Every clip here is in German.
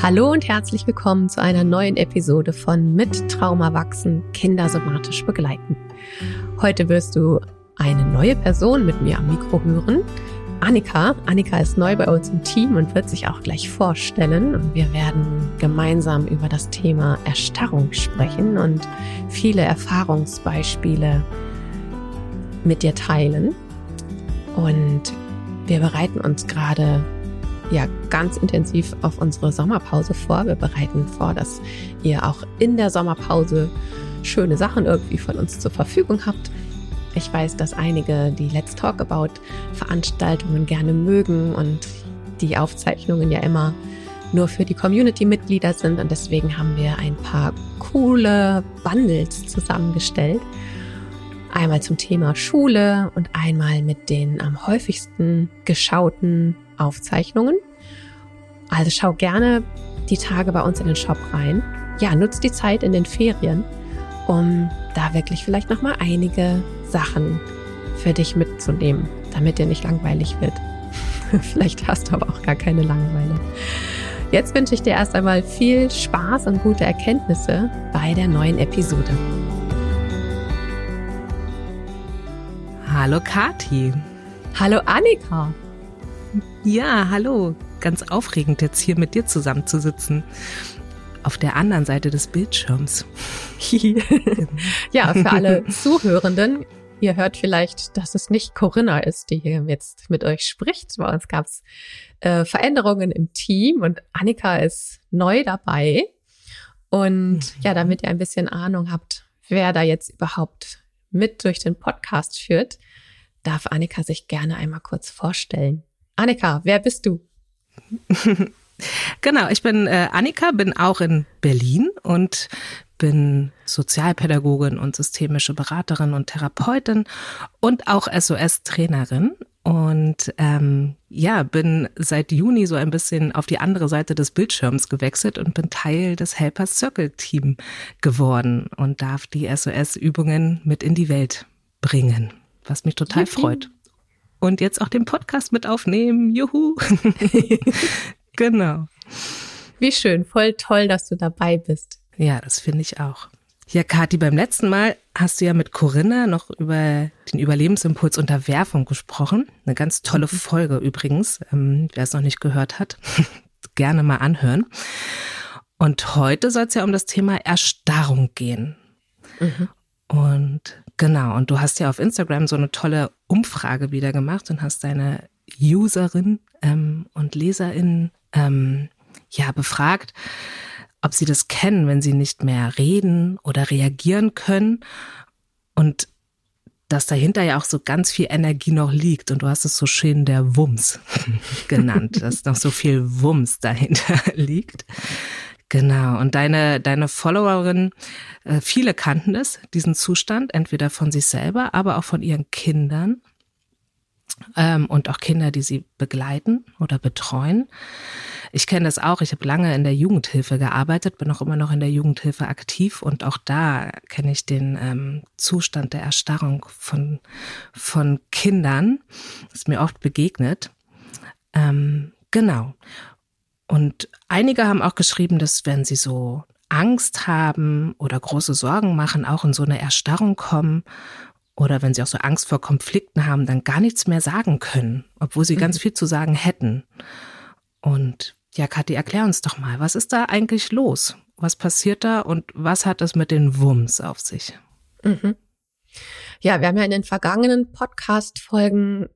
Hallo und herzlich willkommen zu einer neuen Episode von Mit Trauma wachsen, Kinder somatisch begleiten. Heute wirst du eine neue Person mit mir am Mikro hören. Annika. Annika ist neu bei uns im Team und wird sich auch gleich vorstellen. Und wir werden gemeinsam über das Thema Erstarrung sprechen und viele Erfahrungsbeispiele mit dir teilen. Und wir bereiten uns gerade ja ganz intensiv auf unsere Sommerpause vor. Wir bereiten vor, dass ihr auch in der Sommerpause schöne Sachen irgendwie von uns zur Verfügung habt. Ich weiß, dass einige die Let's Talk About Veranstaltungen gerne mögen und die Aufzeichnungen ja immer nur für die Community-Mitglieder sind und deswegen haben wir ein paar coole Bundles zusammengestellt. Einmal zum Thema Schule und einmal mit den am häufigsten geschauten Aufzeichnungen. Also schau gerne die Tage bei uns in den Shop rein. Ja, nutz die Zeit in den Ferien, um da wirklich vielleicht nochmal einige Sachen für dich mitzunehmen, damit dir nicht langweilig wird. vielleicht hast du aber auch gar keine Langeweile. Jetzt wünsche ich dir erst einmal viel Spaß und gute Erkenntnisse bei der neuen Episode. Hallo Kati. Hallo Annika. Ja, hallo. Ganz aufregend jetzt hier mit dir zusammenzusitzen. Auf der anderen Seite des Bildschirms. ja, für alle Zuhörenden, ihr hört vielleicht, dass es nicht Corinna ist, die hier jetzt mit euch spricht. Bei uns gab es äh, Veränderungen im Team und Annika ist neu dabei. Und ja, damit ihr ein bisschen Ahnung habt, wer da jetzt überhaupt mit durch den Podcast führt, darf Annika sich gerne einmal kurz vorstellen. Annika, wer bist du? genau, ich bin äh, Annika, bin auch in Berlin und bin Sozialpädagogin und systemische Beraterin und Therapeutin und auch SOS-Trainerin. Und ähm, ja, bin seit Juni so ein bisschen auf die andere Seite des Bildschirms gewechselt und bin Teil des Helpers Circle Team geworden und darf die SOS-Übungen mit in die Welt bringen, was mich total Juhu. freut und jetzt auch den Podcast mit aufnehmen. Juhu. genau. Wie schön, voll toll, dass du dabei bist. Ja, das finde ich auch. Ja, Kathi, beim letzten Mal hast du ja mit Corinna noch über den Überlebensimpuls Unterwerfung gesprochen. Eine ganz tolle mhm. Folge übrigens. Ähm, wer es noch nicht gehört hat, gerne mal anhören. Und heute soll es ja um das Thema Erstarrung gehen. Mhm. Und Genau, und du hast ja auf Instagram so eine tolle Umfrage wieder gemacht und hast deine Userin ähm, und Leserinnen ähm, ja befragt, ob sie das kennen, wenn sie nicht mehr reden oder reagieren können. Und dass dahinter ja auch so ganz viel Energie noch liegt. Und du hast es so schön der Wumms genannt, dass noch so viel Wumms dahinter liegt. Genau. Und deine, deine Followerin, äh, viele kannten es, diesen Zustand, entweder von sich selber, aber auch von ihren Kindern. Ähm, und auch Kinder, die sie begleiten oder betreuen. Ich kenne das auch. Ich habe lange in der Jugendhilfe gearbeitet, bin auch immer noch in der Jugendhilfe aktiv und auch da kenne ich den ähm, Zustand der Erstarrung von, von Kindern. Das ist mir oft begegnet. Ähm, genau. Und einige haben auch geschrieben, dass wenn sie so Angst haben oder große Sorgen machen, auch in so eine Erstarrung kommen oder wenn sie auch so Angst vor Konflikten haben, dann gar nichts mehr sagen können, obwohl sie mhm. ganz viel zu sagen hätten. Und ja, Kathi, erklär uns doch mal, was ist da eigentlich los? Was passiert da und was hat es mit den Wumms auf sich? Mhm. Ja, wir haben ja in den vergangenen Podcast-Folgen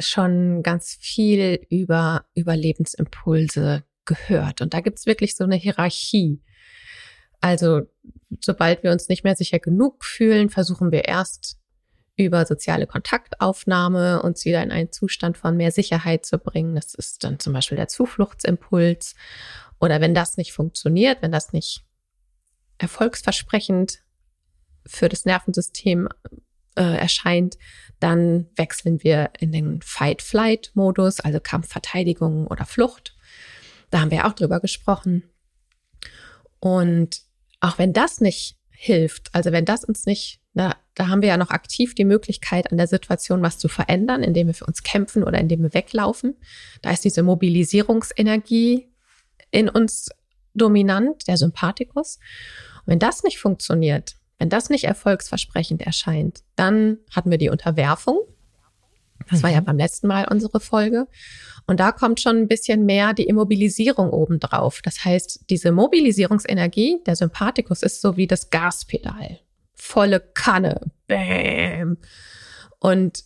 schon ganz viel über Überlebensimpulse gehört. Und da gibt's wirklich so eine Hierarchie. Also sobald wir uns nicht mehr sicher genug fühlen, versuchen wir erst über soziale Kontaktaufnahme uns wieder in einen Zustand von mehr Sicherheit zu bringen. Das ist dann zum Beispiel der Zufluchtsimpuls. Oder wenn das nicht funktioniert, wenn das nicht erfolgsversprechend für das Nervensystem äh, erscheint, dann wechseln wir in den Fight-Flight-Modus, also Kampfverteidigung oder Flucht. Da haben wir auch drüber gesprochen. Und auch wenn das nicht hilft, also wenn das uns nicht, na, da haben wir ja noch aktiv die Möglichkeit, an der Situation was zu verändern, indem wir für uns kämpfen oder indem wir weglaufen. Da ist diese Mobilisierungsenergie in uns dominant, der Sympathikus. Und wenn das nicht funktioniert, wenn das nicht erfolgsversprechend erscheint, dann hatten wir die Unterwerfung. Das war ja mhm. beim letzten Mal unsere Folge. Und da kommt schon ein bisschen mehr die Immobilisierung obendrauf. Das heißt, diese Mobilisierungsenergie, der Sympathikus ist so wie das Gaspedal. Volle Kanne. Bäm. Und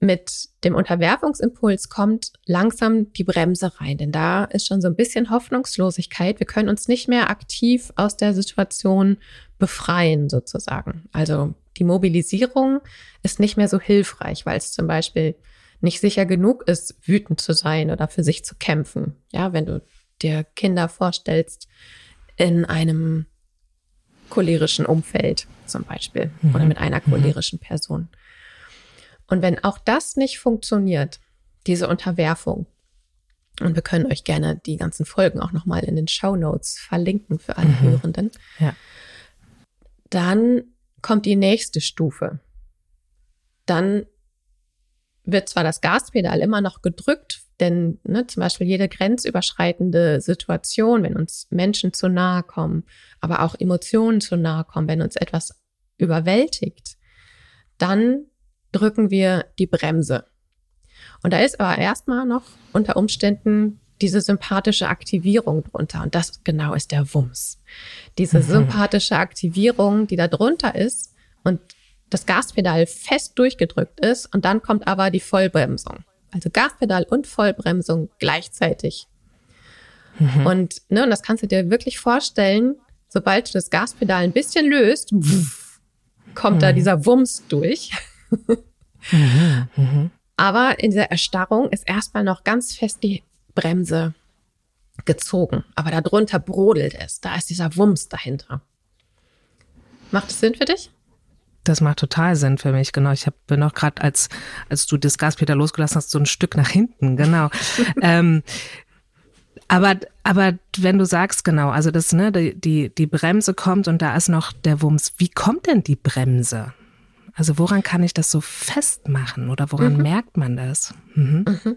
mit dem Unterwerfungsimpuls kommt langsam die Bremse rein, denn da ist schon so ein bisschen Hoffnungslosigkeit. Wir können uns nicht mehr aktiv aus der Situation befreien, sozusagen. Also die Mobilisierung ist nicht mehr so hilfreich, weil es zum Beispiel nicht sicher genug ist, wütend zu sein oder für sich zu kämpfen. Ja, wenn du dir Kinder vorstellst in einem cholerischen Umfeld zum Beispiel mhm. oder mit einer mhm. cholerischen Person. Und wenn auch das nicht funktioniert, diese Unterwerfung, und wir können euch gerne die ganzen Folgen auch nochmal in den Show Notes verlinken für alle mhm. Hörenden, ja. dann kommt die nächste Stufe. Dann wird zwar das Gaspedal immer noch gedrückt, denn ne, zum Beispiel jede grenzüberschreitende Situation, wenn uns Menschen zu nahe kommen, aber auch Emotionen zu nahe kommen, wenn uns etwas überwältigt, dann drücken wir die Bremse. Und da ist aber erstmal noch unter Umständen diese sympathische Aktivierung drunter. Und das genau ist der Wumms. Diese mhm. sympathische Aktivierung, die da drunter ist und das Gaspedal fest durchgedrückt ist und dann kommt aber die Vollbremsung. Also Gaspedal und Vollbremsung gleichzeitig. Mhm. Und, ne, und das kannst du dir wirklich vorstellen, sobald du das Gaspedal ein bisschen löst, kommt mhm. da dieser Wumms durch. mhm. Mhm. Aber in dieser Erstarrung ist erstmal noch ganz fest die Bremse gezogen. Aber darunter brodelt es. Da ist dieser Wumms dahinter. Macht es Sinn für dich? Das macht total Sinn für mich, genau. Ich hab, bin auch gerade, als, als du das Gaspeter losgelassen hast, so ein Stück nach hinten, genau. ähm, aber, aber wenn du sagst, genau, also das, ne, die, die, die Bremse kommt und da ist noch der Wumms. Wie kommt denn die Bremse? Also woran kann ich das so festmachen oder woran mhm. merkt man das? Mhm. Mhm.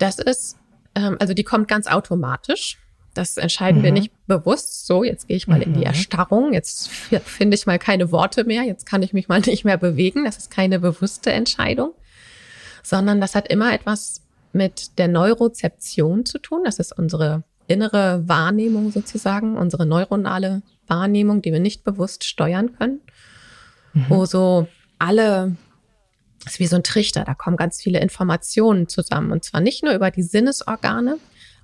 Das ist, ähm, also die kommt ganz automatisch. Das entscheiden mhm. wir nicht bewusst. So, jetzt gehe ich mal mhm. in die mhm. Erstarrung. Jetzt finde ich mal keine Worte mehr. Jetzt kann ich mich mal nicht mehr bewegen. Das ist keine bewusste Entscheidung, sondern das hat immer etwas mit der Neurozeption zu tun. Das ist unsere innere Wahrnehmung sozusagen, unsere neuronale Wahrnehmung, die wir nicht bewusst steuern können, mhm. wo so alle ist wie so ein Trichter, da kommen ganz viele Informationen zusammen. Und zwar nicht nur über die Sinnesorgane,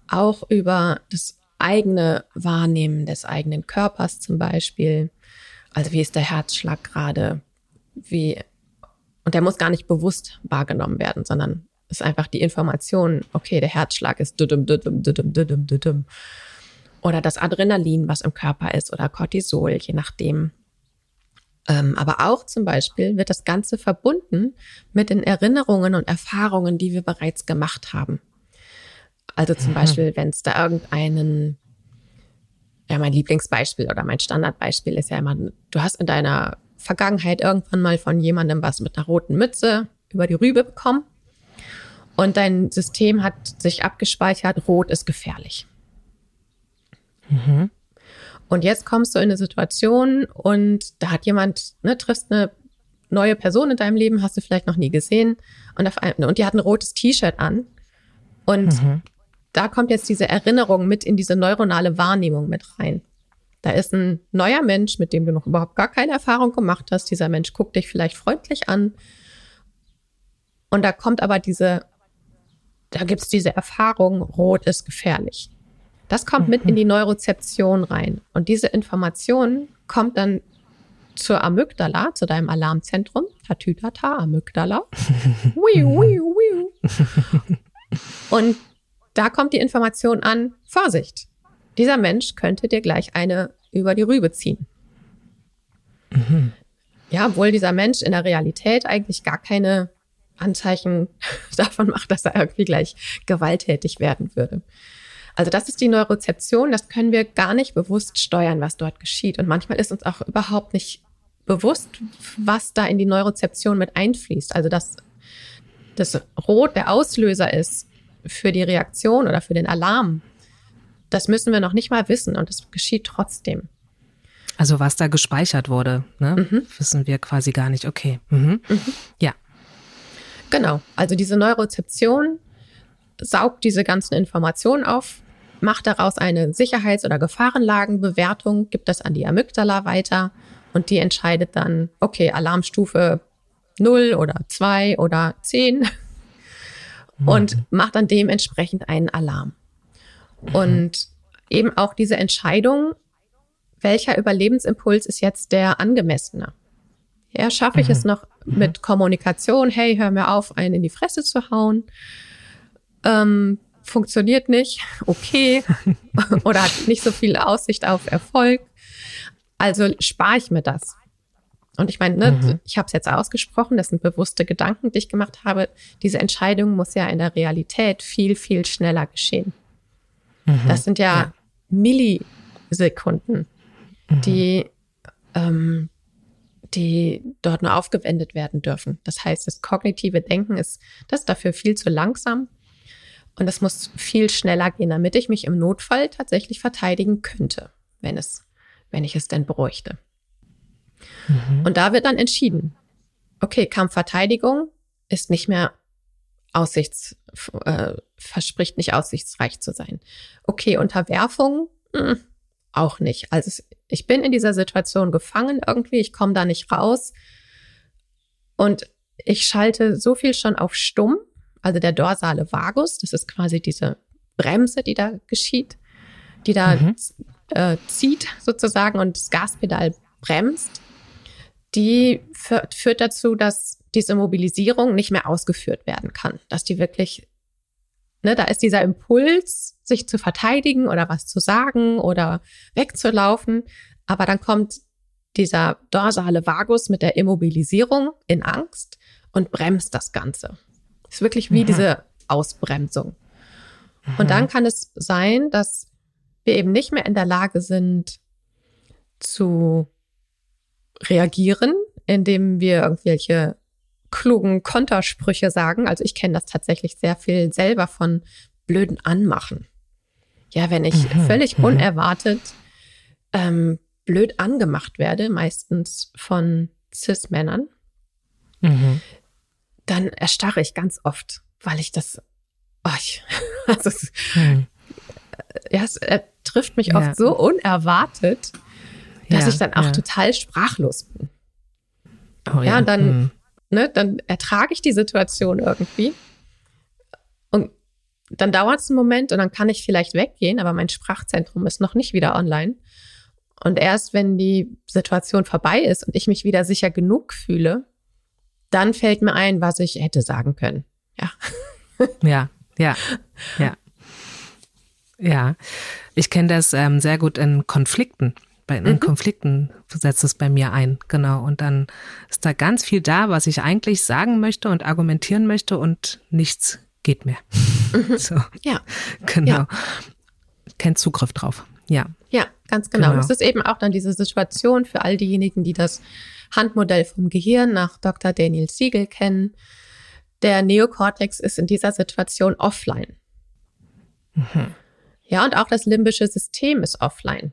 auch über das eigene Wahrnehmen des eigenen Körpers zum Beispiel. Also wie ist der Herzschlag gerade? Wie, und der muss gar nicht bewusst wahrgenommen werden, sondern ist einfach die Information, okay, der Herzschlag ist düdüm, düdüm, düdüm, düdüm, düdüm. Oder das Adrenalin, was im Körper ist, oder Cortisol, je nachdem. Ähm, aber auch zum Beispiel wird das Ganze verbunden mit den Erinnerungen und Erfahrungen, die wir bereits gemacht haben. Also zum mhm. Beispiel, wenn es da irgendeinen, ja, mein Lieblingsbeispiel oder mein Standardbeispiel ist ja immer, du hast in deiner Vergangenheit irgendwann mal von jemandem was mit einer roten Mütze über die Rübe bekommen und dein System hat sich abgespeichert, rot ist gefährlich. Mhm. Und jetzt kommst du in eine Situation und da hat jemand, ne, triffst eine neue Person in deinem Leben, hast du vielleicht noch nie gesehen und, auf ein, und die hat ein rotes T-Shirt an und mhm da kommt jetzt diese Erinnerung mit in diese neuronale Wahrnehmung mit rein. Da ist ein neuer Mensch, mit dem du noch überhaupt gar keine Erfahrung gemacht hast. Dieser Mensch guckt dich vielleicht freundlich an. Und da kommt aber diese, da gibt es diese Erfahrung, rot ist gefährlich. Das kommt mit in die Neurozeption rein. Und diese Information kommt dann zur Amygdala, zu deinem Alarmzentrum. Tatütata, Amygdala. Und da kommt die Information an, Vorsicht, dieser Mensch könnte dir gleich eine über die Rübe ziehen. Mhm. Ja, obwohl dieser Mensch in der Realität eigentlich gar keine Anzeichen davon macht, dass er irgendwie gleich gewalttätig werden würde. Also das ist die Neurozeption, das können wir gar nicht bewusst steuern, was dort geschieht. Und manchmal ist uns auch überhaupt nicht bewusst, was da in die Neurozeption mit einfließt. Also dass das Rot der Auslöser ist für die Reaktion oder für den Alarm. Das müssen wir noch nicht mal wissen und es geschieht trotzdem. Also was da gespeichert wurde, ne? Mhm. wissen wir quasi gar nicht. Okay. Mhm. Mhm. Ja. Genau. Also diese Neurozeption saugt diese ganzen Informationen auf, macht daraus eine Sicherheits- oder Gefahrenlagenbewertung, gibt das an die Amygdala weiter und die entscheidet dann, okay, Alarmstufe 0 oder 2 oder 10 mhm. und macht dann dementsprechend einen Alarm. Und eben auch diese Entscheidung, welcher Überlebensimpuls ist jetzt der angemessene? Ja, schaffe ich mhm. es noch mit Kommunikation, hey, hör mir auf, einen in die Fresse zu hauen? Ähm, funktioniert nicht, okay, oder hat nicht so viel Aussicht auf Erfolg. Also spare ich mir das. Und ich meine, ne, mhm. ich habe es jetzt ausgesprochen, das sind bewusste Gedanken, die ich gemacht habe. Diese Entscheidung muss ja in der Realität viel, viel schneller geschehen. Mhm. Das sind ja, ja. Millisekunden, mhm. die, ähm, die dort nur aufgewendet werden dürfen. Das heißt, das kognitive Denken ist das ist dafür viel zu langsam. Und das muss viel schneller gehen, damit ich mich im Notfall tatsächlich verteidigen könnte, wenn es, wenn ich es denn bräuchte. Mhm. Und da wird dann entschieden, okay, Kampfverteidigung ist nicht mehr aussichts, äh, verspricht nicht aussichtsreich zu sein. Okay, Unterwerfung mh, hm, auch nicht. Also ich bin in dieser Situation gefangen irgendwie, ich komme da nicht raus und ich schalte so viel schon auf stumm, also der dorsale Vagus, das ist quasi diese Bremse, die da geschieht, die da mhm. äh, zieht sozusagen und das Gaspedal bremst die führt dazu, dass diese Mobilisierung nicht mehr ausgeführt werden kann, dass die wirklich, ne, da ist dieser Impuls, sich zu verteidigen oder was zu sagen oder wegzulaufen, aber dann kommt dieser dorsale Vagus mit der Immobilisierung in Angst und bremst das Ganze. Ist wirklich wie mhm. diese Ausbremsung. Mhm. Und dann kann es sein, dass wir eben nicht mehr in der Lage sind zu reagieren, indem wir irgendwelche klugen Kontersprüche sagen. Also ich kenne das tatsächlich sehr viel selber von blöden Anmachen. Ja, wenn ich mhm, völlig mhm. unerwartet ähm, blöd angemacht werde, meistens von Cis-Männern, mhm. Dann erstarre ich ganz oft, weil ich das, oh, ich, also es, mhm. ja, es äh, trifft mich ja. oft so unerwartet, dass ja, ich dann auch total sprachlos bin. Oh, ja, ja, und dann, hm. ne, dann ertrage ich die Situation irgendwie. Und dann dauert es einen Moment und dann kann ich vielleicht weggehen, aber mein Sprachzentrum ist noch nicht wieder online. Und erst wenn die Situation vorbei ist und ich mich wieder sicher genug fühle, dann fällt mir ein, was ich hätte sagen können. Ja. Ja, ja, ja. Ja, ich kenne das ähm, sehr gut in Konflikten bei in mhm. Konflikten setzt es bei mir ein, genau. Und dann ist da ganz viel da, was ich eigentlich sagen möchte und argumentieren möchte und nichts geht mehr. Mhm. So. Ja. Genau. Ja. Kein Zugriff drauf. Ja. Ja, ganz genau. genau. Das ist eben auch dann diese Situation für all diejenigen, die das Handmodell vom Gehirn nach Dr. Daniel Siegel kennen. Der Neokortex ist in dieser Situation offline. Mhm. Ja, und auch das limbische System ist offline.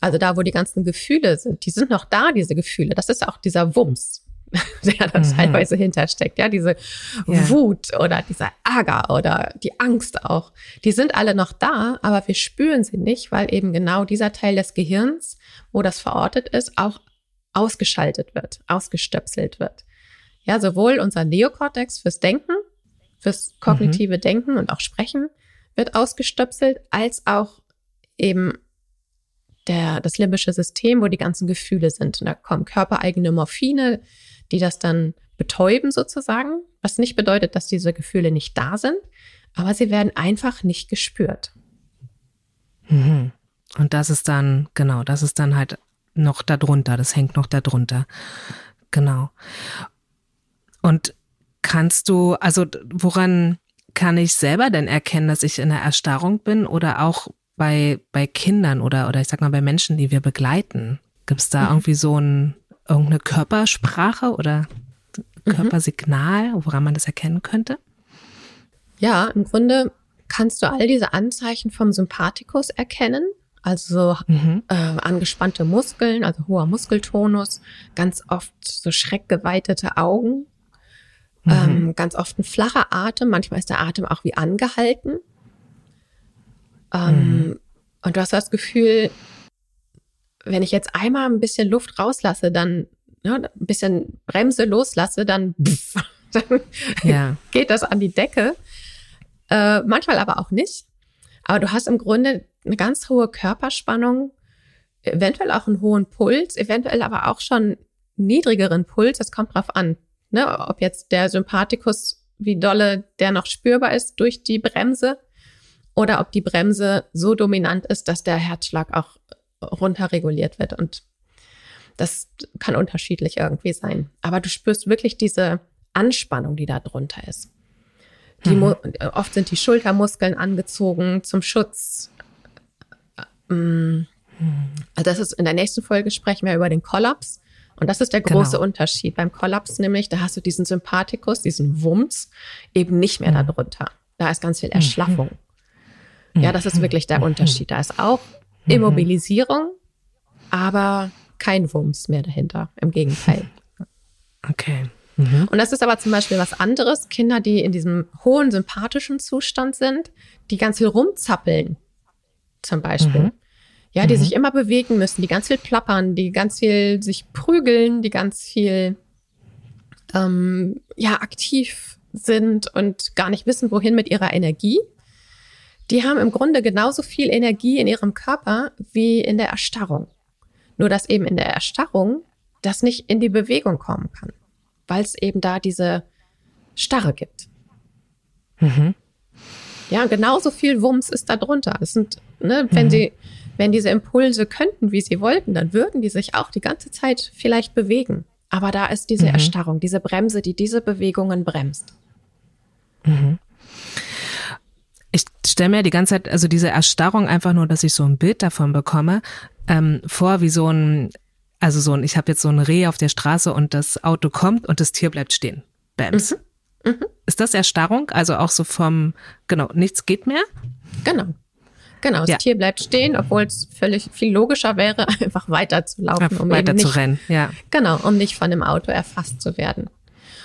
Also da, wo die ganzen Gefühle sind, die sind noch da, diese Gefühle. Das ist auch dieser Wumms, der da mhm. teilweise hintersteckt. Ja, diese ja. Wut oder dieser Ärger oder die Angst auch. Die sind alle noch da, aber wir spüren sie nicht, weil eben genau dieser Teil des Gehirns, wo das verortet ist, auch ausgeschaltet wird, ausgestöpselt wird. Ja, sowohl unser Neokortex fürs Denken, fürs kognitive mhm. Denken und auch Sprechen wird ausgestöpselt, als auch eben der, das limbische System, wo die ganzen Gefühle sind. Und da kommen körpereigene Morphine, die das dann betäuben sozusagen, was nicht bedeutet, dass diese Gefühle nicht da sind, aber sie werden einfach nicht gespürt. Mhm. Und das ist dann, genau, das ist dann halt noch darunter, das hängt noch darunter. Genau. Und kannst du, also woran kann ich selber denn erkennen, dass ich in einer Erstarrung bin oder auch bei, bei Kindern oder, oder ich sag mal bei Menschen, die wir begleiten? Gibt es da mhm. irgendwie so ein, irgendeine Körpersprache oder mhm. Körpersignal, woran man das erkennen könnte? Ja, im Grunde kannst du all diese Anzeichen vom Sympathikus erkennen. Also mhm. äh, angespannte Muskeln, also hoher Muskeltonus, ganz oft so schreckgeweitete Augen, mhm. ähm, ganz oft ein flacher Atem, manchmal ist der Atem auch wie angehalten. Ähm, mhm. Und du hast das Gefühl, wenn ich jetzt einmal ein bisschen Luft rauslasse, dann ja, ein bisschen Bremse loslasse, dann, pff, dann ja. geht das an die Decke. Äh, manchmal aber auch nicht. Aber du hast im Grunde eine ganz hohe Körperspannung, eventuell auch einen hohen Puls, eventuell aber auch schon niedrigeren Puls. Das kommt drauf an, ne? ob jetzt der Sympathikus, wie dolle der noch spürbar ist durch die Bremse oder ob die Bremse so dominant ist, dass der Herzschlag auch runterreguliert wird. Und das kann unterschiedlich irgendwie sein. Aber du spürst wirklich diese Anspannung, die da drunter ist. Die mhm. Oft sind die Schultermuskeln angezogen zum Schutz. Ähm, also das ist in der nächsten Folge sprechen wir über den Kollaps. Und das ist der große genau. Unterschied. Beim Kollaps nämlich, da hast du diesen Sympathikus, diesen Wumms, eben nicht mehr mhm. darunter. Da ist ganz viel Erschlaffung. Mhm. Ja, das ist wirklich der mhm. Unterschied. Da ist auch mhm. Immobilisierung, aber kein Wumms mehr dahinter. Im Gegenteil. Okay. Mhm. Und das ist aber zum Beispiel was anderes. Kinder, die in diesem hohen sympathischen Zustand sind, die ganz viel rumzappeln, zum Beispiel. Mhm. Ja, die mhm. sich immer bewegen müssen, die ganz viel plappern, die ganz viel sich prügeln, die ganz viel ähm, ja aktiv sind und gar nicht wissen, wohin mit ihrer Energie. Die haben im Grunde genauso viel Energie in ihrem Körper wie in der Erstarrung. Nur dass eben in der Erstarrung das nicht in die Bewegung kommen kann weil es eben da diese Starre gibt. Mhm. Ja, genauso viel Wumms ist da drunter. Es sind, ne, wenn mhm. sie, wenn diese Impulse könnten, wie sie wollten, dann würden die sich auch die ganze Zeit vielleicht bewegen. Aber da ist diese mhm. Erstarrung, diese Bremse, die diese Bewegungen bremst. Mhm. Ich stelle mir die ganze Zeit, also diese Erstarrung einfach nur, dass ich so ein Bild davon bekomme, ähm, vor, wie so ein also so ein, ich habe jetzt so ein Reh auf der Straße und das Auto kommt und das Tier bleibt stehen. Bams. Mhm. Mhm. Ist das Erstarrung? Also auch so vom, genau, nichts geht mehr? Genau. Genau, das ja. Tier bleibt stehen, obwohl es völlig viel logischer wäre, einfach weiter zu laufen, um weiter nicht, zu rennen. Ja. Genau, um nicht von dem Auto erfasst zu werden.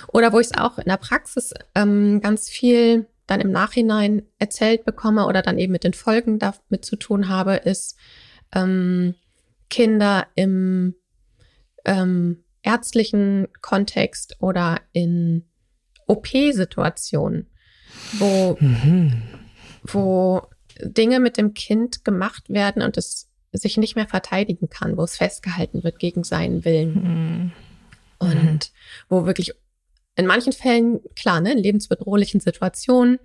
Oder wo ich es auch in der Praxis ähm, ganz viel dann im Nachhinein erzählt bekomme oder dann eben mit den Folgen damit zu tun habe, ist ähm, Kinder im ähm, ärztlichen Kontext oder in OP-Situationen, wo, mhm. wo Dinge mit dem Kind gemacht werden und es sich nicht mehr verteidigen kann, wo es festgehalten wird gegen seinen Willen. Mhm. Und wo wirklich in manchen Fällen, klar, ne, in lebensbedrohlichen Situationen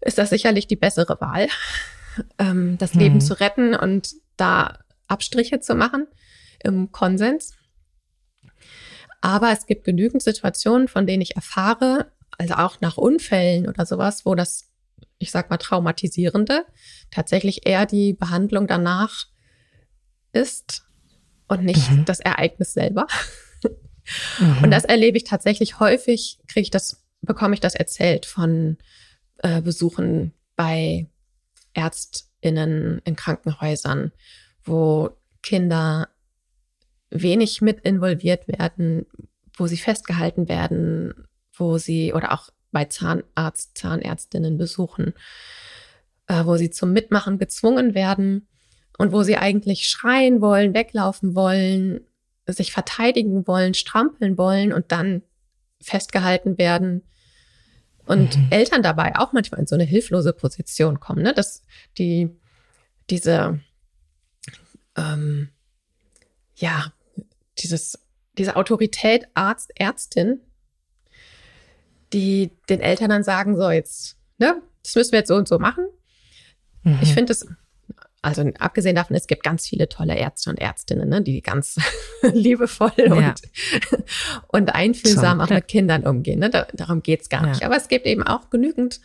ist das sicherlich die bessere Wahl, ähm, das mhm. Leben zu retten und da Abstriche zu machen im Konsens. Aber es gibt genügend Situationen, von denen ich erfahre, also auch nach Unfällen oder sowas, wo das, ich sag mal, traumatisierende tatsächlich eher die Behandlung danach ist und nicht mhm. das Ereignis selber. Mhm. Und das erlebe ich tatsächlich häufig, kriege ich das, bekomme ich das erzählt von äh, Besuchen bei ÄrztInnen in Krankenhäusern, wo Kinder wenig mit involviert werden, wo sie festgehalten werden, wo sie oder auch bei Zahnarzt, Zahnärztinnen besuchen, äh, wo sie zum Mitmachen gezwungen werden und wo sie eigentlich schreien wollen, weglaufen wollen, sich verteidigen wollen, strampeln wollen und dann festgehalten werden und mhm. Eltern dabei auch manchmal in so eine hilflose Position kommen, ne? dass die diese ähm, ja dieses, diese Autorität Arzt, Ärztin, die den Eltern dann sagen, so jetzt, ne, das müssen wir jetzt so und so machen. Mhm. Ich finde es, also abgesehen davon, es gibt ganz viele tolle Ärzte und Ärztinnen, ne, die ganz liebevoll ja. und, und einfühlsam auch mit Kindern umgehen. Ne? Da, darum geht's gar ja. nicht. Aber es gibt eben auch genügend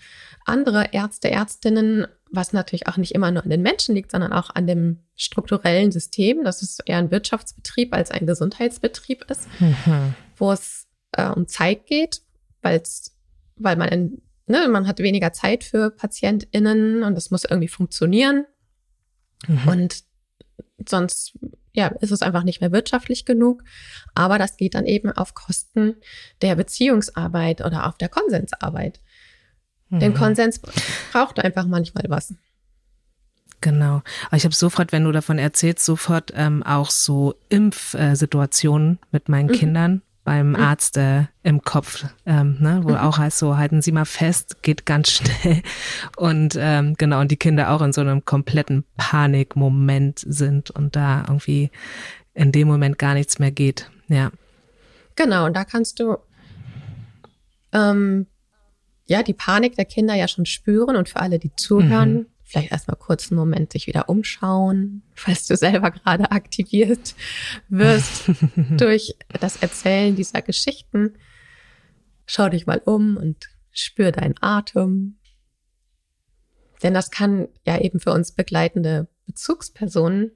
andere Ärzte, Ärztinnen, was natürlich auch nicht immer nur an den Menschen liegt, sondern auch an dem strukturellen System, dass es eher ein Wirtschaftsbetrieb als ein Gesundheitsbetrieb ist, mhm. wo es äh, um Zeit geht, weil's, weil man in ne, man hat weniger Zeit für PatientInnen und das muss irgendwie funktionieren. Mhm. Und sonst ja, ist es einfach nicht mehr wirtschaftlich genug. Aber das geht dann eben auf Kosten der Beziehungsarbeit oder auf der Konsensarbeit. Mhm. Denn Konsens braucht einfach manchmal was. Genau. Aber ich habe sofort, wenn du davon erzählst, sofort ähm, auch so Impfsituationen mit meinen mhm. Kindern beim mhm. Arzt äh, im Kopf, ähm, ne, wo mhm. auch heißt so, halten Sie mal fest, geht ganz schnell. Und ähm, genau, und die Kinder auch in so einem kompletten Panikmoment sind und da irgendwie in dem Moment gar nichts mehr geht. Ja. Genau, und da kannst du ähm, ja die Panik der Kinder ja schon spüren und für alle, die zuhören, mhm vielleicht erstmal kurz einen Moment sich wieder umschauen, falls du selber gerade aktiviert wirst durch das Erzählen dieser Geschichten. Schau dich mal um und spür deinen Atem. Denn das kann ja eben für uns begleitende Bezugspersonen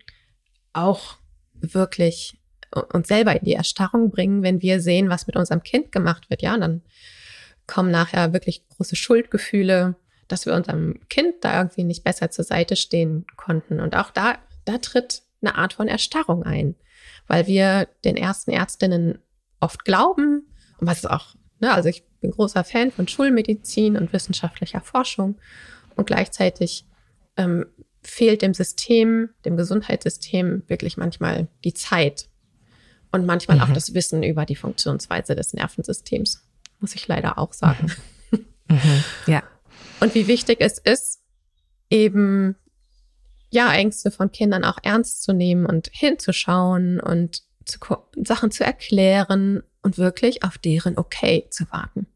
auch wirklich uns selber in die Erstarrung bringen, wenn wir sehen, was mit unserem Kind gemacht wird. Ja, und dann kommen nachher wirklich große Schuldgefühle, dass wir unserem Kind da irgendwie nicht besser zur Seite stehen konnten. Und auch da, da tritt eine Art von Erstarrung ein, weil wir den ersten Ärztinnen oft glauben, und was ist auch, ne, also ich bin großer Fan von Schulmedizin und wissenschaftlicher Forschung und gleichzeitig ähm, fehlt dem System, dem Gesundheitssystem wirklich manchmal die Zeit und manchmal mhm. auch das Wissen über die Funktionsweise des Nervensystems, muss ich leider auch sagen. Mhm. Mhm. Ja und wie wichtig es ist, eben ja Ängste von Kindern auch ernst zu nehmen und hinzuschauen und zu, Sachen zu erklären und wirklich auf deren Okay zu warten.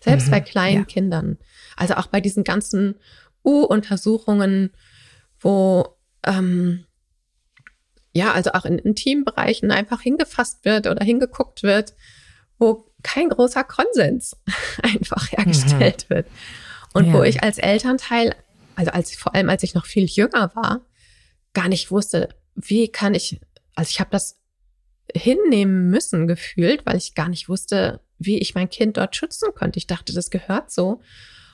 Selbst mhm, bei kleinen ja. Kindern. Also auch bei diesen ganzen U-Untersuchungen, wo ähm, ja, also auch in Intimbereichen einfach hingefasst wird oder hingeguckt wird, wo kein großer Konsens einfach hergestellt mhm. wird. Und ja. wo ich als Elternteil, also als vor allem als ich noch viel jünger war, gar nicht wusste, wie kann ich, also ich habe das hinnehmen müssen gefühlt, weil ich gar nicht wusste, wie ich mein Kind dort schützen könnte. Ich dachte, das gehört so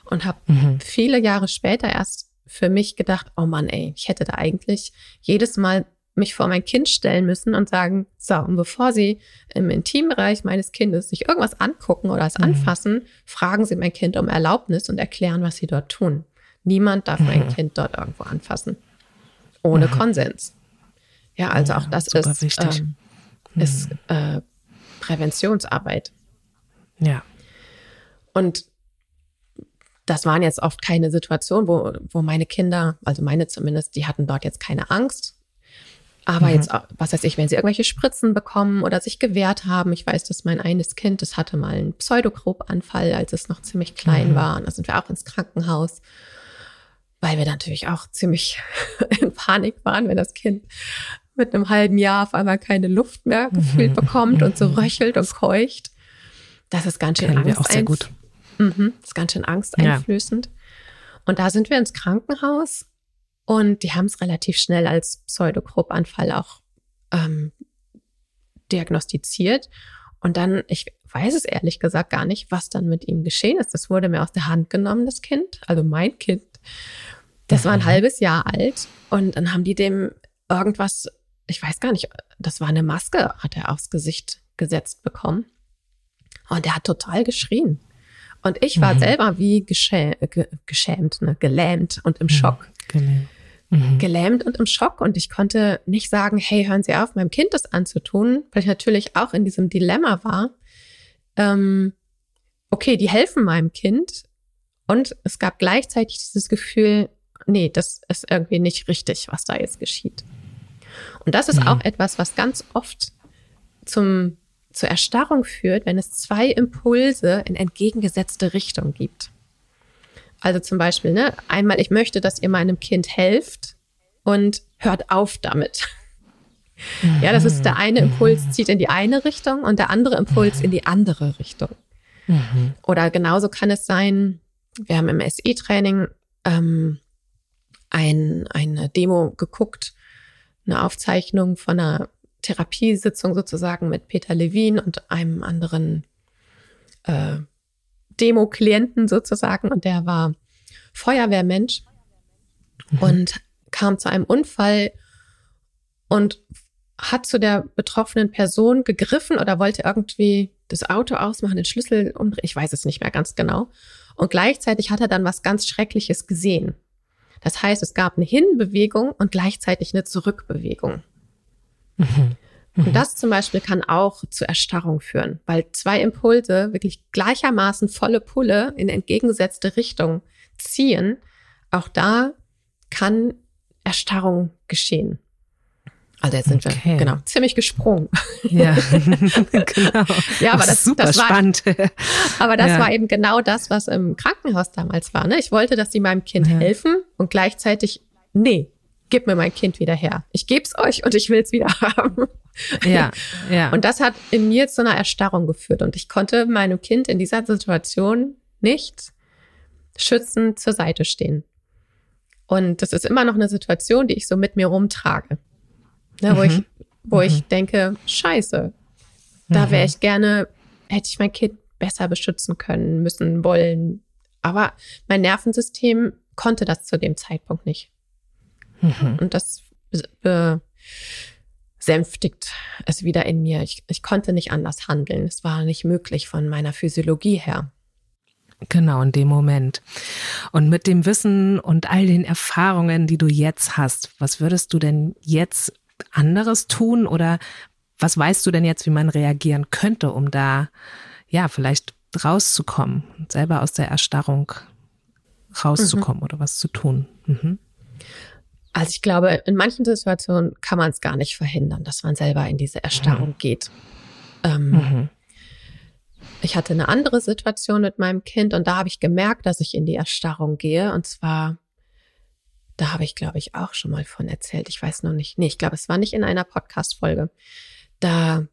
und habe mhm. viele Jahre später erst für mich gedacht, oh Mann, ey, ich hätte da eigentlich jedes Mal mich vor mein Kind stellen müssen und sagen, so, und bevor Sie im Intimbereich meines Kindes sich irgendwas angucken oder es mhm. anfassen, fragen Sie mein Kind um Erlaubnis und erklären, was Sie dort tun. Niemand darf mhm. mein Kind dort irgendwo anfassen. Ohne mhm. Konsens. Ja, also ja, auch das ist, ähm, ist mhm. äh, Präventionsarbeit. Ja. Und das waren jetzt oft keine Situationen, wo, wo meine Kinder, also meine zumindest, die hatten dort jetzt keine Angst, aber mhm. jetzt, was weiß ich, wenn sie irgendwelche Spritzen bekommen oder sich gewehrt haben. Ich weiß, dass mein eines Kind, das hatte mal einen Pseudokrobanfall, als es noch ziemlich klein mhm. war. Und da sind wir auch ins Krankenhaus, weil wir natürlich auch ziemlich in Panik waren, wenn das Kind mit einem halben Jahr auf einmal keine Luft mehr mhm. gefühlt bekommt und so mhm. röchelt und keucht. Das ist ganz schön Kennen Angst. auch sehr gut. Mhm, das ist ganz schön angsteinflößend. Ja. Und da sind wir ins Krankenhaus und die haben es relativ schnell als Pseudogruppanfall auch ähm, diagnostiziert. Und dann, ich weiß es ehrlich gesagt gar nicht, was dann mit ihm geschehen ist. Das wurde mir aus der Hand genommen, das Kind, also mein Kind. Das war ein mhm. halbes Jahr alt. Und dann haben die dem irgendwas, ich weiß gar nicht, das war eine Maske, hat er aufs Gesicht gesetzt bekommen. Und er hat total geschrien. Und ich war mhm. selber wie geschä geschämt, ne, gelähmt und im mhm. Schock. Genau mhm. gelähmt und im Schock und ich konnte nicht sagen, hey, hören Sie auf, meinem Kind das anzutun, weil ich natürlich auch in diesem Dilemma war. Ähm, okay, die helfen meinem Kind und es gab gleichzeitig dieses Gefühl, nee, das ist irgendwie nicht richtig, was da jetzt geschieht. Und das ist mhm. auch etwas, was ganz oft zum, zur Erstarrung führt, wenn es zwei Impulse in entgegengesetzte Richtung gibt. Also zum Beispiel, ne, einmal, ich möchte, dass ihr meinem Kind helft und hört auf damit. Ja, das ist der eine Impuls zieht in die eine Richtung und der andere Impuls in die andere Richtung. Oder genauso kann es sein, wir haben im SE-Training ähm, ein, eine Demo geguckt, eine Aufzeichnung von einer Therapiesitzung sozusagen mit Peter Levin und einem anderen äh, Demo-Klienten sozusagen und der war Feuerwehrmensch mhm. und kam zu einem Unfall und hat zu der betroffenen Person gegriffen oder wollte irgendwie das Auto ausmachen, den Schlüssel umdrehen. Ich weiß es nicht mehr ganz genau. Und gleichzeitig hat er dann was ganz Schreckliches gesehen. Das heißt, es gab eine Hinbewegung und gleichzeitig eine Zurückbewegung. Mhm. Und das zum Beispiel kann auch zu Erstarrung führen, weil zwei Impulse wirklich gleichermaßen volle Pulle in entgegengesetzte Richtung ziehen. Auch da kann Erstarrung geschehen. Also jetzt sind okay. wir genau ziemlich gesprungen. Ja, genau. Ja, aber das, super das war, spannend. Aber das ja. war eben genau das, was im Krankenhaus damals war. Ne? Ich wollte, dass sie meinem Kind ja. helfen und gleichzeitig, nee, gib mir mein Kind wieder her. Ich geb's euch und ich will's wieder haben. Ja, ja. Und das hat in mir zu einer Erstarrung geführt und ich konnte meinem Kind in dieser Situation nicht schützend zur Seite stehen. Und das ist immer noch eine Situation, die ich so mit mir rumtrage. Ne, wo mhm. ich, wo mhm. ich denke, scheiße, da wäre mhm. ich gerne, hätte ich mein Kind besser beschützen können, müssen, wollen. Aber mein Nervensystem konnte das zu dem Zeitpunkt nicht. Mhm. Und das besänftigt es wieder in mir. Ich, ich konnte nicht anders handeln. Es war nicht möglich von meiner Physiologie her. Genau, in dem Moment. Und mit dem Wissen und all den Erfahrungen, die du jetzt hast, was würdest du denn jetzt anderes tun oder was weißt du denn jetzt, wie man reagieren könnte, um da ja vielleicht rauszukommen, selber aus der Erstarrung rauszukommen mhm. oder was zu tun? Mhm. Also ich glaube, in manchen Situationen kann man es gar nicht verhindern, dass man selber in diese Erstarrung mhm. geht. Ähm, mhm. Ich hatte eine andere Situation mit meinem Kind und da habe ich gemerkt, dass ich in die Erstarrung gehe. Und zwar da habe ich, glaube ich, auch schon mal von erzählt. Ich weiß noch nicht. Nee, ich glaube, es war nicht in einer Podcast-Folge. Da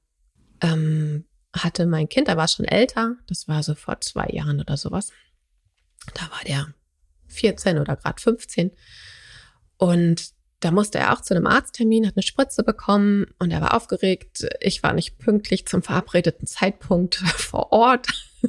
ähm, hatte mein Kind, da war schon älter, das war so vor zwei Jahren oder sowas. Da war der 14 oder gerade 15. Und da musste er auch zu einem Arzttermin, hat eine Spritze bekommen und er war aufgeregt. Ich war nicht pünktlich zum verabredeten Zeitpunkt vor Ort,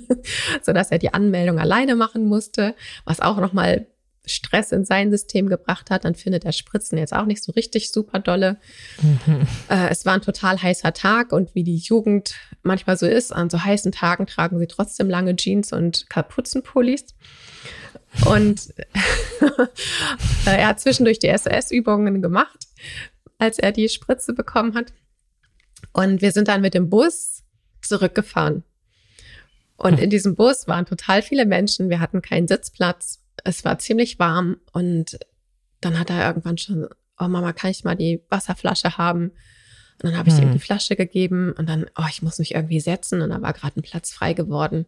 so dass er die Anmeldung alleine machen musste, was auch nochmal Stress in sein System gebracht hat, dann findet er Spritzen jetzt auch nicht so richtig super dolle. Mhm. Äh, es war ein total heißer Tag und wie die Jugend manchmal so ist, an so heißen Tagen tragen sie trotzdem lange Jeans und Kapuzenpullis. Und er hat zwischendurch die SOS-Übungen gemacht, als er die Spritze bekommen hat. Und wir sind dann mit dem Bus zurückgefahren. Und in diesem Bus waren total viele Menschen. Wir hatten keinen Sitzplatz es war ziemlich warm und dann hat er irgendwann schon, oh Mama, kann ich mal die Wasserflasche haben? Und dann habe ich hm. ihm die Flasche gegeben und dann, oh, ich muss mich irgendwie setzen und da war gerade ein Platz frei geworden.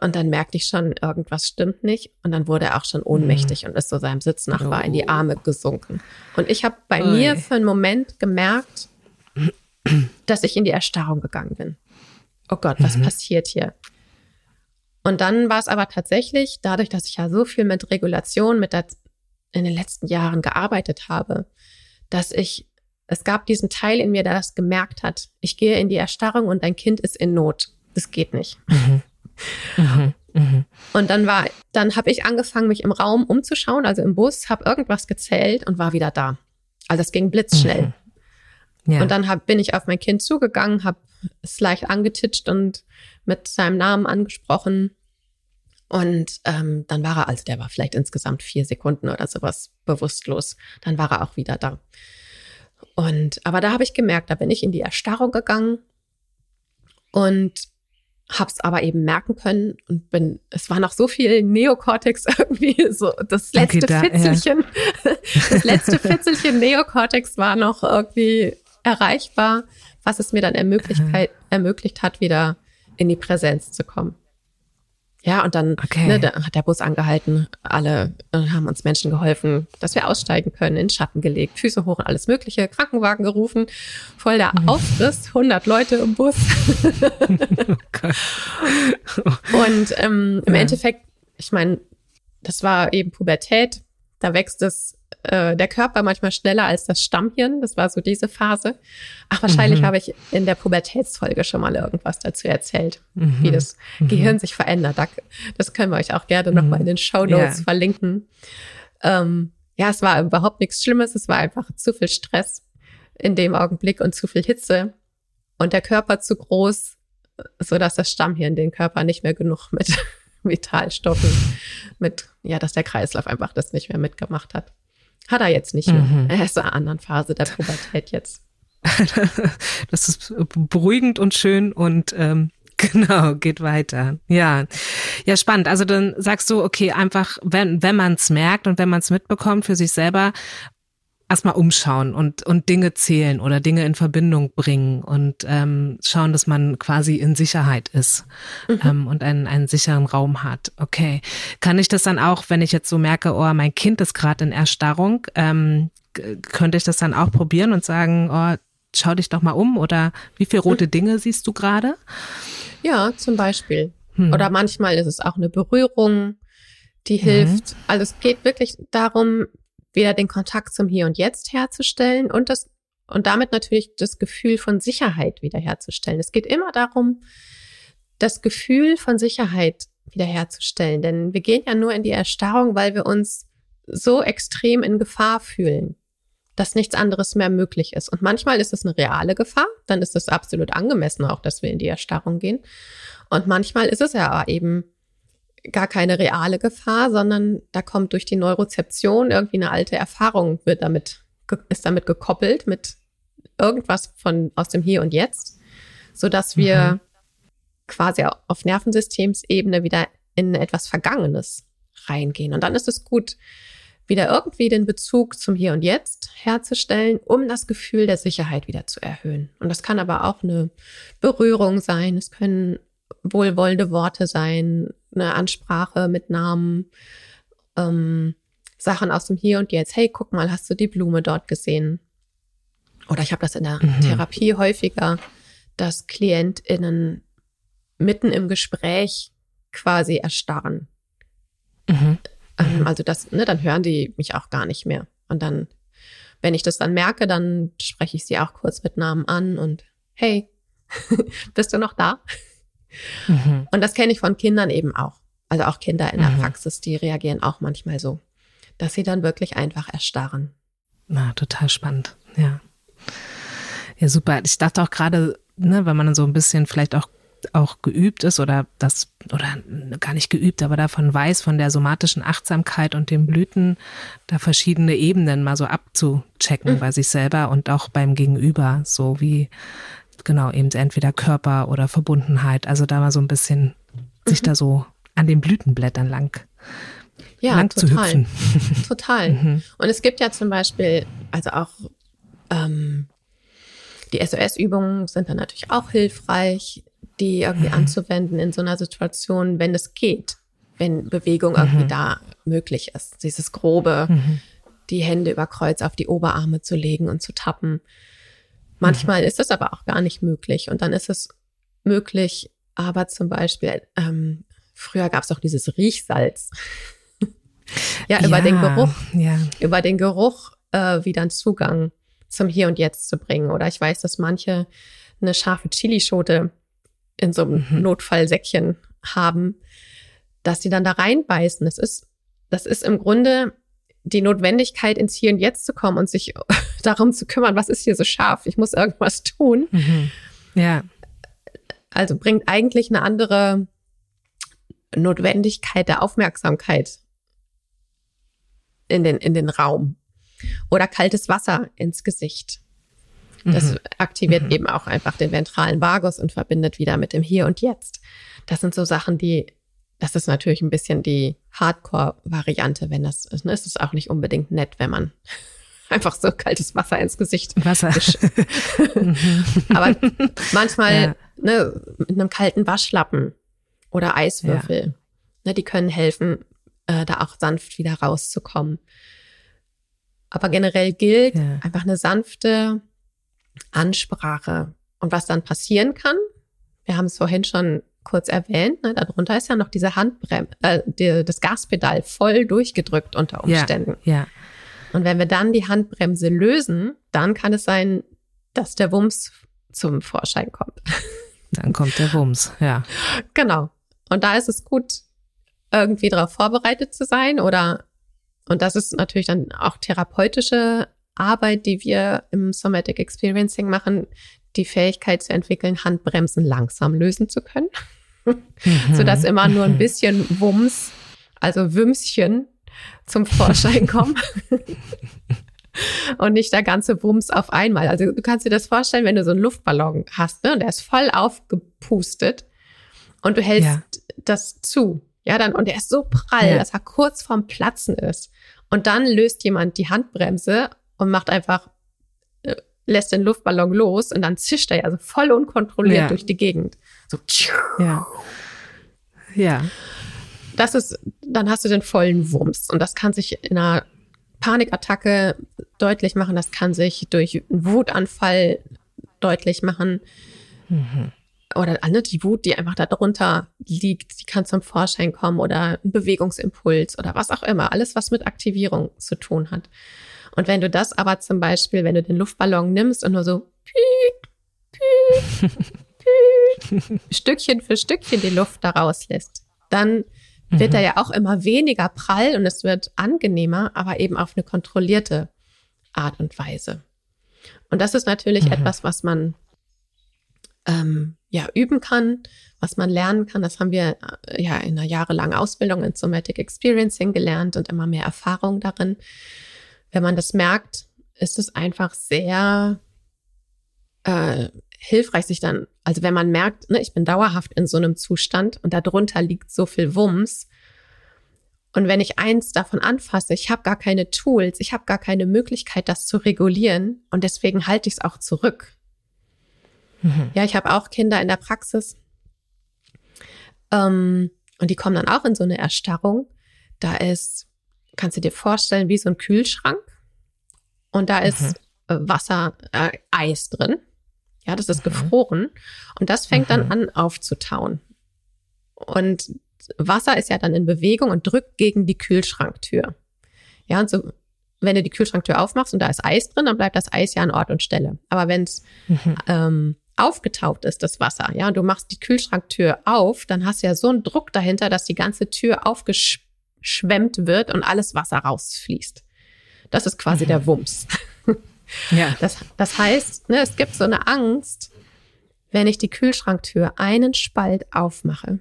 Und dann merkte ich schon, irgendwas stimmt nicht. Und dann wurde er auch schon ohnmächtig hm. und ist so seinem Sitznachbar oh. in die oh. Arme gesunken. Und ich habe bei Oi. mir für einen Moment gemerkt, dass ich in die Erstarrung gegangen bin. Oh Gott, was mhm. passiert hier? Und dann war es aber tatsächlich, dadurch, dass ich ja so viel mit Regulation mit der, in den letzten Jahren gearbeitet habe, dass ich, es gab diesen Teil in mir, der das gemerkt hat. Ich gehe in die Erstarrung und dein Kind ist in Not. Das geht nicht. Mhm. Mhm. Mhm. Und dann war, dann habe ich angefangen, mich im Raum umzuschauen, also im Bus, habe irgendwas gezählt und war wieder da. Also es ging blitzschnell. Mhm. Ja. Und dann hab, bin ich auf mein Kind zugegangen, habe es leicht angetitscht und mit seinem Namen angesprochen und ähm, dann war er, also der war vielleicht insgesamt vier Sekunden oder sowas bewusstlos. Dann war er auch wieder da. Und aber da habe ich gemerkt, da bin ich in die Erstarrung gegangen und habe es aber eben merken können und bin, es war noch so viel Neokortex irgendwie, so das letzte okay, da, Fitzelchen, ja. das letzte Fitzelchen Neokortex war noch irgendwie erreichbar, was es mir dann ermöglicht, ermöglicht hat, wieder in die Präsenz zu kommen. Ja, und dann okay. ne, da hat der Bus angehalten, alle äh, haben uns Menschen geholfen, dass wir aussteigen können, in Schatten gelegt, Füße hoch und alles Mögliche, Krankenwagen gerufen, voll der hm. Aufriss, 100 Leute im Bus. und ähm, im ja. Endeffekt, ich meine, das war eben Pubertät, da wächst es äh, der Körper manchmal schneller als das Stammhirn. Das war so diese Phase. Ach, wahrscheinlich mhm. habe ich in der Pubertätsfolge schon mal irgendwas dazu erzählt, mhm. wie das mhm. Gehirn sich verändert. Das können wir euch auch gerne mhm. nochmal in den Show Notes ja. verlinken. Ähm, ja, es war überhaupt nichts Schlimmes. Es war einfach zu viel Stress in dem Augenblick und zu viel Hitze und der Körper zu groß, so dass das Stammhirn den Körper nicht mehr genug mit Vitalstoffen, mit, ja, dass der Kreislauf einfach das nicht mehr mitgemacht hat. Hat er jetzt nicht mehr. Mhm. Er ist in einer anderen Phase der Pubertät jetzt. das ist beruhigend und schön und ähm, genau, geht weiter. Ja. Ja, spannend. Also dann sagst du, okay, einfach, wenn, wenn man es merkt und wenn man es mitbekommt für sich selber, erstmal umschauen und, und Dinge zählen oder Dinge in Verbindung bringen und ähm, schauen, dass man quasi in Sicherheit ist mhm. ähm, und einen, einen sicheren Raum hat. Okay. Kann ich das dann auch, wenn ich jetzt so merke, oh, mein Kind ist gerade in Erstarrung, ähm, könnte ich das dann auch probieren und sagen, oh, schau dich doch mal um oder wie viele rote mhm. Dinge siehst du gerade? Ja, zum Beispiel. Hm. Oder manchmal ist es auch eine Berührung, die mhm. hilft. Mhm. Also es geht wirklich darum, wieder den Kontakt zum Hier und Jetzt herzustellen und das und damit natürlich das Gefühl von Sicherheit wiederherzustellen. Es geht immer darum, das Gefühl von Sicherheit wiederherzustellen, denn wir gehen ja nur in die Erstarrung, weil wir uns so extrem in Gefahr fühlen, dass nichts anderes mehr möglich ist. Und manchmal ist es eine reale Gefahr, dann ist es absolut angemessen auch, dass wir in die Erstarrung gehen. Und manchmal ist es ja eben gar keine reale Gefahr, sondern da kommt durch die Neurozeption irgendwie eine alte Erfahrung, wird damit, ist damit gekoppelt mit irgendwas von aus dem Hier und Jetzt, so dass wir mhm. quasi auf Nervensystemsebene wieder in etwas Vergangenes reingehen. Und dann ist es gut, wieder irgendwie den Bezug zum Hier und Jetzt herzustellen, um das Gefühl der Sicherheit wieder zu erhöhen. Und das kann aber auch eine Berührung sein, es können wohlwollende Worte sein, eine Ansprache mit Namen, ähm, Sachen aus dem Hier und Jetzt. Hey, guck mal, hast du die Blume dort gesehen? Oder ich habe das in der mhm. Therapie häufiger, dass KlientInnen mitten im Gespräch quasi erstarren. Mhm. Ähm, also das, ne, dann hören die mich auch gar nicht mehr. Und dann, wenn ich das dann merke, dann spreche ich sie auch kurz mit Namen an und hey, bist du noch da? Mhm. Und das kenne ich von Kindern eben auch. Also auch Kinder in der mhm. Praxis, die reagieren auch manchmal so, dass sie dann wirklich einfach erstarren. Na, total spannend, ja. Ja, super. Ich dachte auch gerade, ne, wenn man dann so ein bisschen vielleicht auch auch geübt ist oder das oder gar nicht geübt, aber davon weiß von der somatischen Achtsamkeit und den Blüten da verschiedene Ebenen mal so abzuchecken mhm. bei sich selber und auch beim Gegenüber, so wie genau, eben entweder Körper oder Verbundenheit. Also da mal so ein bisschen mhm. sich da so an den Blütenblättern lang, ja, lang total. zu hüpfen. Total. mhm. Und es gibt ja zum Beispiel, also auch ähm, die SOS-Übungen sind dann natürlich auch hilfreich, die irgendwie mhm. anzuwenden in so einer Situation, wenn es geht, wenn Bewegung irgendwie mhm. da möglich ist. Dieses grobe, mhm. die Hände über Kreuz auf die Oberarme zu legen und zu tappen. Manchmal ist es aber auch gar nicht möglich. Und dann ist es möglich, aber zum Beispiel, ähm, früher gab es auch dieses Riechsalz. ja, über ja, den Geruch, ja. über den Geruch äh, wieder einen Zugang zum Hier und Jetzt zu bringen. Oder ich weiß, dass manche eine scharfe Chilischote in so einem mhm. Notfallsäckchen haben, dass sie dann da reinbeißen. Das ist, das ist im Grunde die Notwendigkeit, ins Hier und Jetzt zu kommen und sich darum zu kümmern, was ist hier so scharf? Ich muss irgendwas tun. Mhm. Ja. Also bringt eigentlich eine andere Notwendigkeit der Aufmerksamkeit in den, in den Raum. Oder kaltes Wasser ins Gesicht. Das mhm. aktiviert mhm. eben auch einfach den ventralen Vagus und verbindet wieder mit dem Hier und Jetzt. Das sind so Sachen, die das ist natürlich ein bisschen die Hardcore-Variante, wenn das ist. Ne? Es ist auch nicht unbedingt nett, wenn man einfach so kaltes Wasser ins Gesicht. Wasser. Aber manchmal ja. ne, mit einem kalten Waschlappen oder Eiswürfel, ja. ne, die können helfen, äh, da auch sanft wieder rauszukommen. Aber generell gilt ja. einfach eine sanfte Ansprache. Und was dann passieren kann, wir haben es vorhin schon kurz erwähnt, ne, darunter ist ja noch diese Handbremse, äh, die, das Gaspedal voll durchgedrückt unter Umständen. Ja, ja. Und wenn wir dann die Handbremse lösen, dann kann es sein, dass der Wumms zum Vorschein kommt. Dann kommt der Wumms, ja. Genau. Und da ist es gut, irgendwie darauf vorbereitet zu sein oder, und das ist natürlich dann auch therapeutische Arbeit, die wir im Somatic Experiencing machen, die Fähigkeit zu entwickeln, Handbremsen langsam lösen zu können, mhm. sodass immer nur ein mhm. bisschen Wumms, also Wümschen zum Vorschein kommen. und nicht der ganze Wumms auf einmal. Also du kannst dir das vorstellen, wenn du so einen Luftballon hast, ne, und der ist voll aufgepustet und du hältst ja. das zu. Ja, dann, und der ist so prall, ja. dass er kurz vorm Platzen ist. Und dann löst jemand die Handbremse und macht einfach, lässt den Luftballon los und dann zischt er ja so voll unkontrolliert ja. durch die Gegend. So. Ja. Ja. Das ist, dann hast du den vollen Wumms. Und das kann sich in einer Panikattacke deutlich machen. Das kann sich durch einen Wutanfall deutlich machen. Mhm. Oder alle die Wut, die einfach darunter liegt, die kann zum Vorschein kommen oder ein Bewegungsimpuls oder was auch immer. Alles, was mit Aktivierung zu tun hat. Und wenn du das aber zum Beispiel, wenn du den Luftballon nimmst und nur so piep, piep, piep, Stückchen für Stückchen die Luft da rauslässt, dann wird mhm. er ja auch immer weniger prall und es wird angenehmer, aber eben auf eine kontrollierte Art und Weise. Und das ist natürlich mhm. etwas, was man ähm, ja üben kann, was man lernen kann. Das haben wir äh, ja in einer jahrelangen Ausbildung in Somatic Experiencing gelernt und immer mehr Erfahrung darin. Wenn man das merkt, ist es einfach sehr äh, hilfreich, sich dann, also wenn man merkt, ne, ich bin dauerhaft in so einem Zustand und darunter liegt so viel Wumms. Und wenn ich eins davon anfasse, ich habe gar keine Tools, ich habe gar keine Möglichkeit, das zu regulieren und deswegen halte ich es auch zurück. Mhm. Ja, ich habe auch Kinder in der Praxis ähm, und die kommen dann auch in so eine Erstarrung. Da ist, kannst du dir vorstellen, wie so ein Kühlschrank und da ist mhm. Wasser, äh, Eis drin. Ja, das ist mhm. gefroren. Und das fängt mhm. dann an aufzutauen. Und Wasser ist ja dann in Bewegung und drückt gegen die Kühlschranktür. Ja, und so, wenn du die Kühlschranktür aufmachst und da ist Eis drin, dann bleibt das Eis ja an Ort und Stelle. Aber wenn es mhm. ähm, aufgetaucht ist, das Wasser, ja, und du machst die Kühlschranktür auf, dann hast du ja so einen Druck dahinter, dass die ganze Tür aufgeschwemmt wird und alles Wasser rausfließt. Das ist quasi mhm. der Wumms. Ja. Das, das heißt, ne, es gibt so eine Angst, wenn ich die Kühlschranktür einen Spalt aufmache,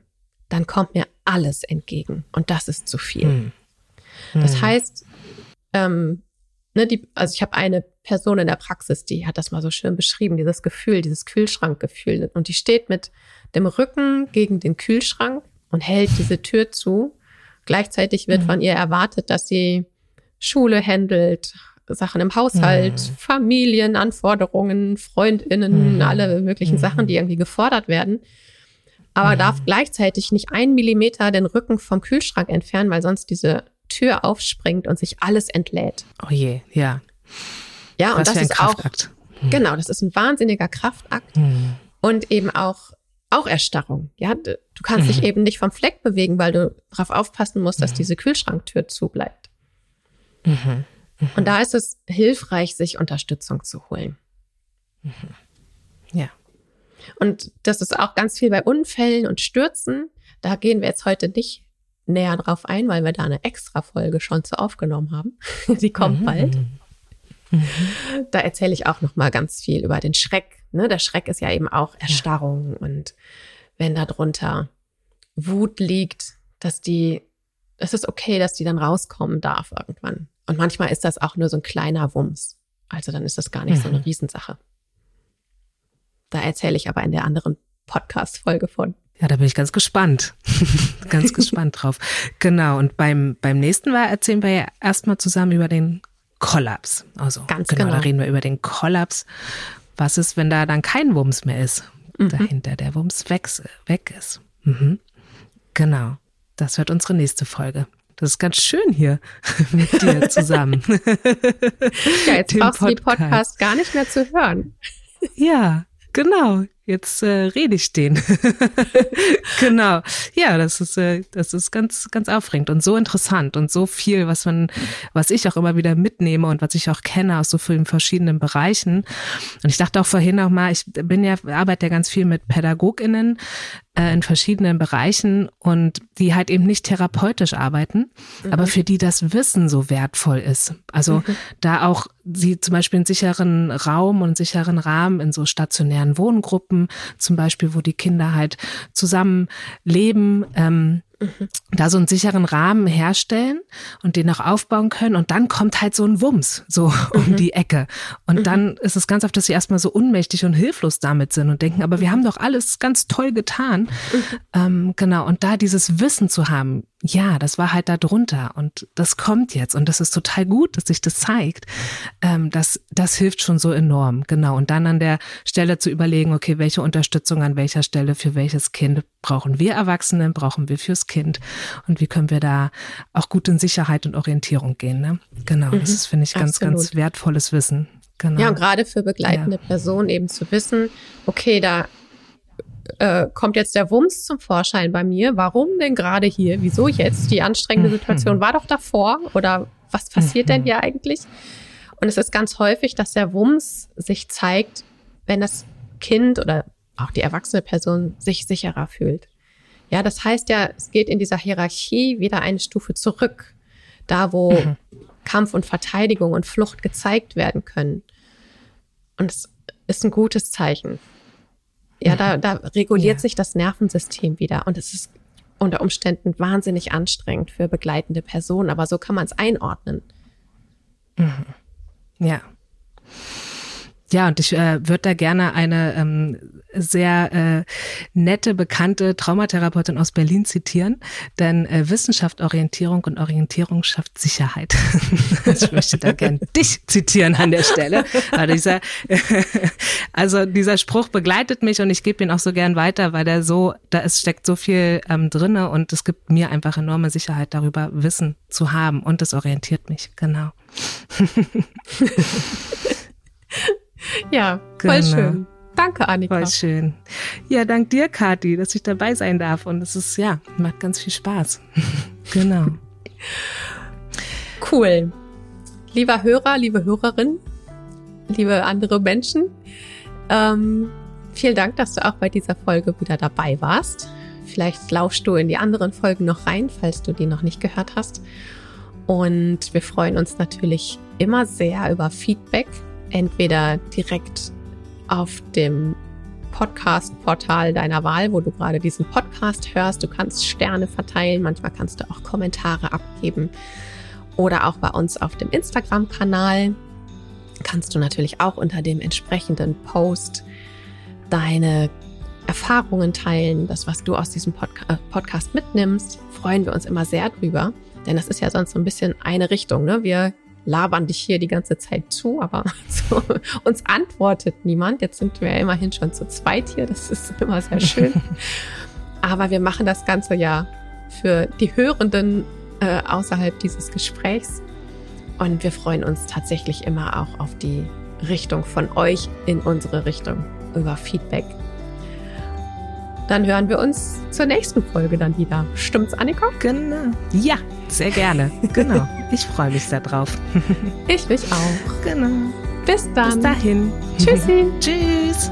dann kommt mir alles entgegen und das ist zu viel. Hm. Das hm. heißt, ähm, ne, die, also ich habe eine Person in der Praxis, die hat das mal so schön beschrieben, dieses Gefühl, dieses Kühlschrankgefühl. Und die steht mit dem Rücken gegen den Kühlschrank und hält diese Tür zu. Gleichzeitig wird hm. von ihr erwartet, dass sie Schule handelt, Sachen im Haushalt, mhm. Familienanforderungen, Freundinnen, mhm. alle möglichen mhm. Sachen, die irgendwie gefordert werden. Aber mhm. darf gleichzeitig nicht einen Millimeter den Rücken vom Kühlschrank entfernen, weil sonst diese Tür aufspringt und sich alles entlädt. Oh je, ja. Ja, Was und das ist Kraftakt. auch, mhm. genau, das ist ein wahnsinniger Kraftakt mhm. und eben auch auch Erstarrung. Ja, du kannst dich eben nicht vom Fleck bewegen, weil du darauf aufpassen musst, dass diese Kühlschranktür zubleibt. Mhm. Mhm. Und da ist es hilfreich, sich Unterstützung zu holen. Mhm. Ja. Und das ist auch ganz viel bei Unfällen und Stürzen. Da gehen wir jetzt heute nicht näher drauf ein, weil wir da eine extra Folge schon zu aufgenommen haben. Die kommt mhm. bald. Mhm. Da erzähle ich auch noch mal ganz viel über den Schreck. Ne? Der Schreck ist ja eben auch Erstarrung ja. und wenn da drunter Wut liegt, dass die, es ist okay, dass die dann rauskommen darf irgendwann. Und manchmal ist das auch nur so ein kleiner Wumms. Also dann ist das gar nicht mhm. so eine mhm. Riesensache. Da erzähle ich aber in der anderen Podcast-Folge von. Ja, da bin ich ganz gespannt. ganz gespannt drauf. Genau. Und beim, beim nächsten Mal erzählen wir ja erstmal zusammen über den Kollaps. Also, ganz genau, genau. Da reden wir über den Kollaps. Was ist, wenn da dann kein Wumms mehr ist? Mhm. Dahinter der Wumms weg, weg ist. Mhm. Genau. Das wird unsere nächste Folge. Das ist ganz schön hier mit dir zusammen. ja, jetzt Den brauchst du die Podcast gar nicht mehr zu hören. Ja, genau. Jetzt äh, rede ich den. genau. Ja, das ist, äh, das ist ganz, ganz aufregend und so interessant und so viel, was man, was ich auch immer wieder mitnehme und was ich auch kenne aus so vielen verschiedenen Bereichen. Und ich dachte auch vorhin noch mal, ich bin ja, arbeite ja ganz viel mit PädagogInnen äh, in verschiedenen Bereichen und die halt eben nicht therapeutisch arbeiten, mhm. aber für die das Wissen so wertvoll ist. Also mhm. da auch sie zum Beispiel einen sicheren Raum und einen sicheren Rahmen in so stationären Wohngruppen, zum Beispiel, wo die Kinder halt zusammen leben, ähm, Mhm. da so einen sicheren Rahmen herstellen und den auch aufbauen können und dann kommt halt so ein Wumms so um mhm. die Ecke und mhm. dann ist es ganz oft, dass sie erstmal so unmächtig und hilflos damit sind und denken, aber wir haben doch alles ganz toll getan. Mhm. Ähm, genau und da dieses Wissen zu haben, ja, das war halt da drunter und das kommt jetzt und das ist total gut, dass sich das zeigt. Ähm, das, das hilft schon so enorm, genau. Und dann an der Stelle zu überlegen, okay, welche Unterstützung an welcher Stelle für welches Kind brauchen wir Erwachsenen, brauchen wir fürs Kind und wie können wir da auch gut in Sicherheit und Orientierung gehen. Ne? Genau, mhm, das ist, finde ich, ganz, absolut. ganz wertvolles Wissen. Genau. Ja, und gerade für begleitende ja. Personen eben zu wissen, okay, da äh, kommt jetzt der Wumms zum Vorschein bei mir. Warum denn gerade hier? Wieso jetzt? Die anstrengende Situation war doch davor oder was passiert denn hier eigentlich? Und es ist ganz häufig, dass der Wumms sich zeigt, wenn das Kind oder auch die erwachsene Person sich sicherer fühlt. Ja, das heißt ja, es geht in dieser Hierarchie wieder eine Stufe zurück. Da, wo mhm. Kampf und Verteidigung und Flucht gezeigt werden können. Und es ist ein gutes Zeichen. Ja, da, da reguliert ja. sich das Nervensystem wieder und es ist unter Umständen wahnsinnig anstrengend für begleitende Personen, aber so kann man es einordnen. Mhm. Ja. Ja, und ich äh, würde da gerne eine ähm, sehr äh, nette, bekannte Traumatherapeutin aus Berlin zitieren, denn äh, Wissenschaft, Orientierung und Orientierung schafft Sicherheit. ich möchte da gerne dich zitieren an der Stelle. Aber dieser, also dieser Spruch begleitet mich und ich gebe ihn auch so gern weiter, weil der so, da ist, steckt so viel ähm, drinne und es gibt mir einfach enorme Sicherheit darüber, Wissen zu haben und es orientiert mich, genau. Ja, voll genau. schön. Danke, Annika. Voll schön. Ja, dank dir, Kathi, dass ich dabei sein darf. Und es ist, ja, macht ganz viel Spaß. genau. Cool. Lieber Hörer, liebe Hörerin, liebe andere Menschen, ähm, vielen Dank, dass du auch bei dieser Folge wieder dabei warst. Vielleicht lauschst du in die anderen Folgen noch rein, falls du die noch nicht gehört hast. Und wir freuen uns natürlich immer sehr über Feedback entweder direkt auf dem Podcast-Portal deiner Wahl, wo du gerade diesen Podcast hörst. Du kannst Sterne verteilen, manchmal kannst du auch Kommentare abgeben oder auch bei uns auf dem Instagram-Kanal kannst du natürlich auch unter dem entsprechenden Post deine Erfahrungen teilen, das, was du aus diesem Podca äh, Podcast mitnimmst. Freuen wir uns immer sehr drüber, denn das ist ja sonst so ein bisschen eine Richtung. Ne? Wir labern dich hier die ganze Zeit zu, aber so, uns antwortet niemand. Jetzt sind wir ja immerhin schon zu zweit hier, das ist immer sehr schön. aber wir machen das Ganze ja für die Hörenden äh, außerhalb dieses Gesprächs. Und wir freuen uns tatsächlich immer auch auf die Richtung von euch in unsere Richtung über Feedback dann hören wir uns zur nächsten Folge dann wieder. Stimmt's, Annika? Genau. Ja, sehr gerne. Genau. Ich freue mich sehr drauf. ich mich auch. Genau. Bis dann. Bis dahin. Tschüssi. Tschüss.